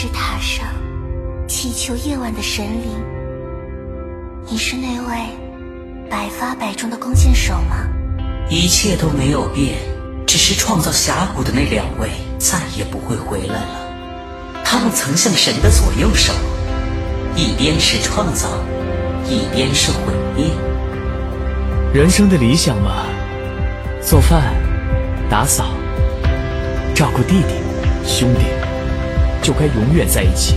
之塔上祈求夜晚的神灵。你是那位百发百中的弓箭手吗？一切都没有变，只是创造峡谷的那两位再也不会回来了。他们曾像神的左右手，一边是创造，一边是毁灭。人生的理想嘛，做饭、打扫、照顾弟弟、兄弟，就该永远在一起。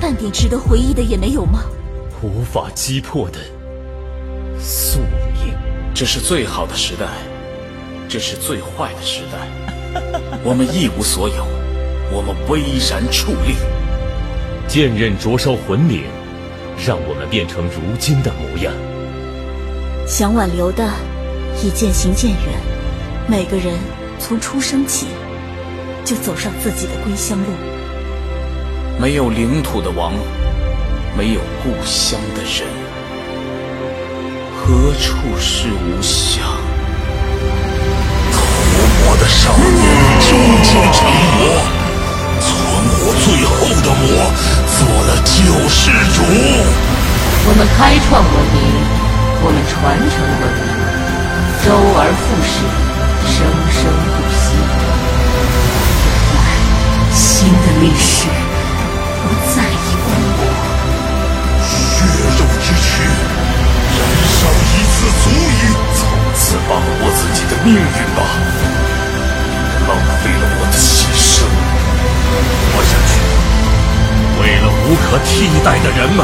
半点值得回忆的也没有吗？无法击破的宿命。这是最好的时代，这是最坏的时代。我们一无所有，我们巍然矗立。剑刃灼烧魂灵，让我们变成如今的模样。想挽留的已渐行渐远，每个人从出生起就走上自己的归乡路。没有领土的王，没有故乡的人，何处是吾乡？屠魔的少年终究成魔，存活最后的我做了救世主。我们开创文明。我们传承文明，周而复始，历史不在意我。血肉之躯，燃烧一次足以，从此把握自己的命运吧。浪费了我的牺牲，活下去，为了无可替代的人们。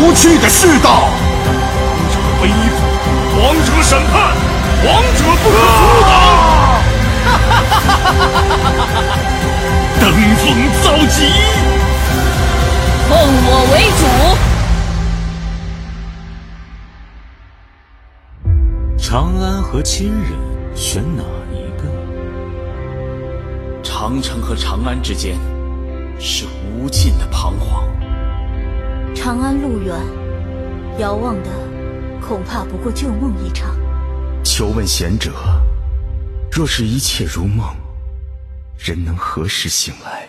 无趣的世道。王者威武，王者审判，王者不可阻挡。登峰造极，奉我为主。长安和亲人。选哪一个？长城和长安之间是无尽的彷徨。长安路远，遥望的恐怕不过旧梦一场。求问贤者，若是一切如梦，人能何时醒来？